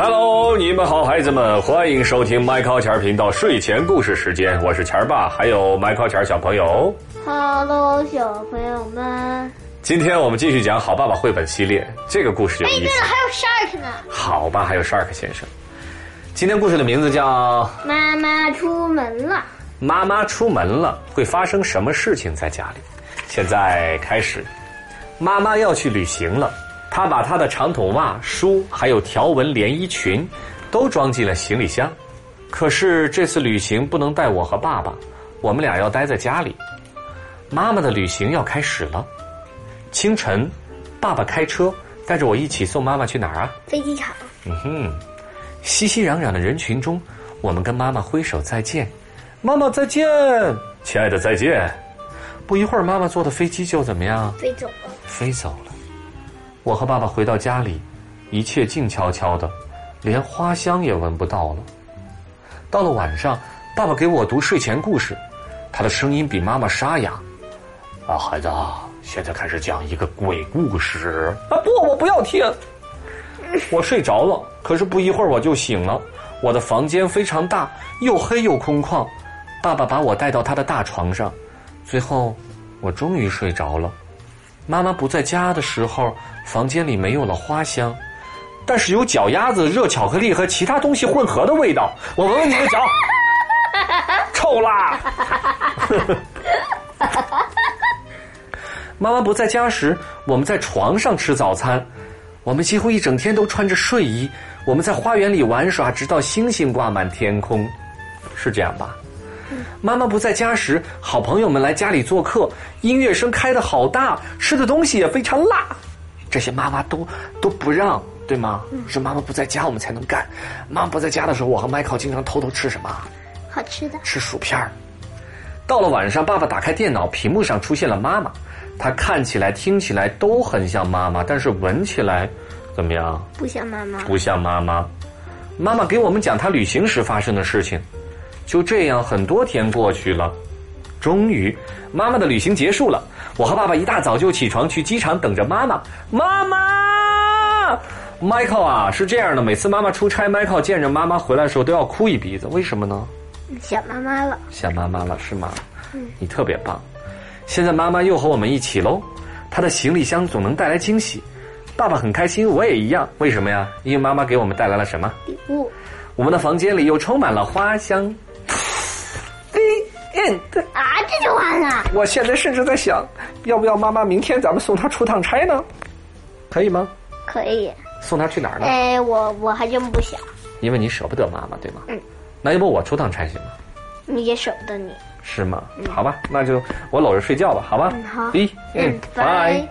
Hello，你们好，孩子们，欢迎收听麦考钱儿频道睡前故事时间，我是钱儿爸，还有麦考钱儿小朋友。Hello，小朋友们。今天我们继续讲《好爸爸》绘本系列，这个故事有哎，意思。对了，还有 Shark 呢。好吧，还有 Shark 先生。今天故事的名字叫妈妈出门了。《妈妈出门了》，会发生什么事情在家里？现在开始，妈妈要去旅行了，她把他的长筒袜、书还有条纹连衣裙都装进了行李箱。可是这次旅行不能带我和爸爸，我们俩要待在家里。妈妈的旅行要开始了。清晨，爸爸开车带着我一起送妈妈去哪儿啊？飞机场。嗯哼，熙熙攘攘的人群中，我们跟妈妈挥手再见，妈妈再见，亲爱的再见。不一会儿，妈妈坐的飞机就怎么样？飞走了。飞走了。我和爸爸回到家里，一切静悄悄的，连花香也闻不到了。到了晚上，爸爸给我读睡前故事，他的声音比妈妈沙哑。啊，孩子啊，现在开始讲一个鬼故事。啊，不，我不要听。我睡着了，可是不一会儿我就醒了。我的房间非常大，又黑又空旷。爸爸把我带到他的大床上，最后我终于睡着了。妈妈不在家的时候，房间里没有了花香，但是有脚丫子、热巧克力和其他东西混合的味道。我闻闻你的脚，臭啦！妈妈不在家时，我们在床上吃早餐。我们几乎一整天都穿着睡衣，我们在花园里玩耍，直到星星挂满天空，是这样吧？妈妈不在家时，好朋友们来家里做客，音乐声开得好大，吃的东西也非常辣，这些妈妈都都不让，对吗？是妈妈不在家，我们才能干。妈妈不在家的时候，我和迈克经常偷偷吃什么？好吃的。吃薯片儿。到了晚上，爸爸打开电脑，屏幕上出现了妈妈，她看起来、听起来都很像妈妈，但是闻起来怎么样？不像妈妈。不像妈妈。妈妈给我们讲她旅行时发生的事情。就这样，很多天过去了，终于，妈妈的旅行结束了。我和爸爸一大早就起床去机场等着妈妈。妈妈，Michael 啊，是这样的，每次妈妈出差，Michael 见着妈妈回来的时候都要哭一鼻子，为什么呢？想妈妈了。想妈妈了是吗？你特别棒。现在妈妈又和我们一起喽，她的行李箱总能带来惊喜。爸爸很开心，我也一样。为什么呀？因为妈妈给我们带来了什么？礼物。我们的房间里又充满了花香。End。啊，这就完了。我现在甚至在想，要不要妈妈明天咱们送她出趟差呢？可以吗？可以。送她去哪儿呢？哎，我我还真不想。因为你舍不得妈妈，对吗？嗯。那要不我出趟差行吗？你也舍不得你。是吗？好吧，那就我搂着睡觉吧，好吧？嗯好一嗯嗯，拜。拜